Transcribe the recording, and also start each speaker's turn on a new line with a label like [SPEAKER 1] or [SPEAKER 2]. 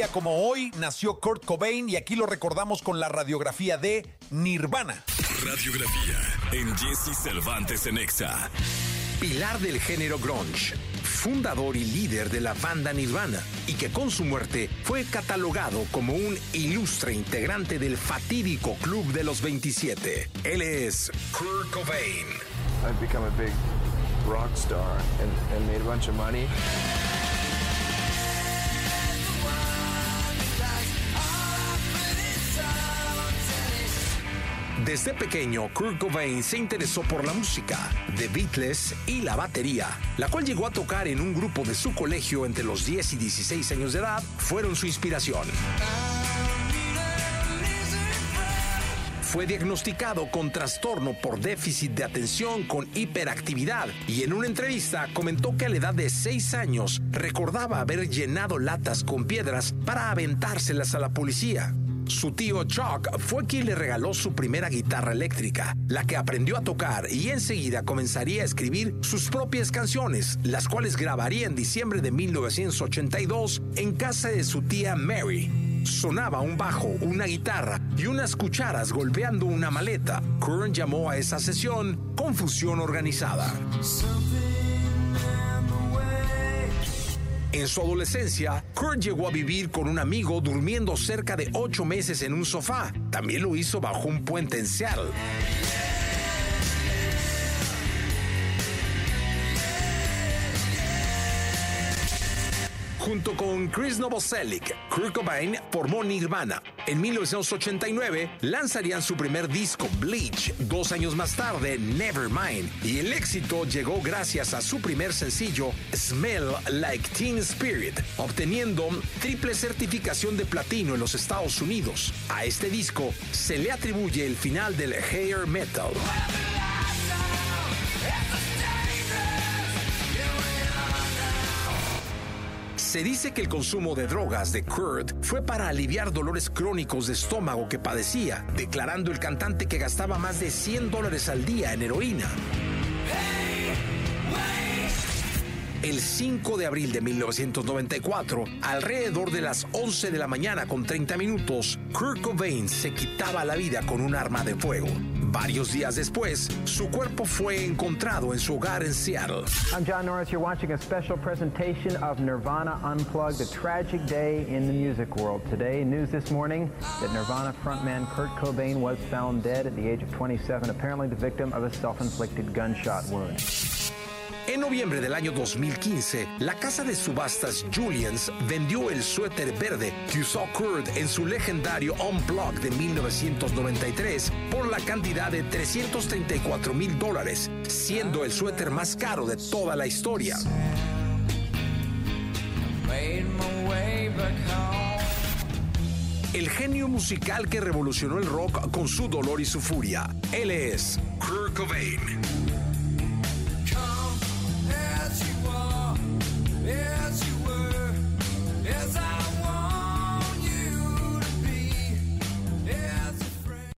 [SPEAKER 1] día como hoy nació Kurt Cobain y aquí lo recordamos con la radiografía de Nirvana.
[SPEAKER 2] Radiografía en Jesse Cervantes en Exa.
[SPEAKER 3] Pilar del género grunge, fundador y líder de la banda Nirvana, y que con su muerte fue catalogado como un ilustre integrante del fatídico Club de los 27. Él es Kurt Cobain.
[SPEAKER 4] I've become a big rock star and, and made a bunch of money.
[SPEAKER 3] Desde pequeño, Kurt Cobain se interesó por la música, The Beatles y la batería, la cual llegó a tocar en un grupo de su colegio entre los 10 y 16 años de edad, fueron su inspiración. Fue diagnosticado con trastorno por déficit de atención con hiperactividad y en una entrevista comentó que a la edad de 6 años recordaba haber llenado latas con piedras para aventárselas a la policía. Su tío Chuck fue quien le regaló su primera guitarra eléctrica, la que aprendió a tocar y enseguida comenzaría a escribir sus propias canciones, las cuales grabaría en diciembre de 1982 en casa de su tía Mary. Sonaba un bajo, una guitarra y unas cucharas golpeando una maleta. Kern llamó a esa sesión Confusión Organizada. En su adolescencia, Kurt llegó a vivir con un amigo durmiendo cerca de ocho meses en un sofá. También lo hizo bajo un puente en Seattle. Junto con Chris Novoselic, Kurt Cobain formó Nirvana. En 1989 lanzarían su primer disco, Bleach. Dos años más tarde, Nevermind. Y el éxito llegó gracias a su primer sencillo, Smell Like Teen Spirit, obteniendo triple certificación de platino en los Estados Unidos. A este disco se le atribuye el final del hair metal. Se dice que el consumo de drogas de Kurt fue para aliviar dolores crónicos de estómago que padecía, declarando el cantante que gastaba más de 100 dólares al día en heroína. El 5 de abril de 1994, alrededor de las 11 de la mañana con 30 minutos, Kurt Cobain se quitaba la vida con un arma de fuego. Varios días después, su cuerpo fue encontrado en su hogar en Seattle.
[SPEAKER 5] I'm John Norris. You're watching a special presentation of Nirvana Unplugged, a tragic day in the music world. Today, news this morning that Nirvana frontman Kurt Cobain was found dead at the age of 27, apparently the victim of a self-inflicted gunshot wound.
[SPEAKER 3] En noviembre del año 2015, la casa de subastas Julians vendió el suéter verde que usó Kurt en su legendario Unplugged de 1993 por la cantidad de 334 mil dólares, siendo el suéter más caro de toda la historia. El genio musical que revolucionó el rock con su dolor y su furia. Él es Kurt Cobain.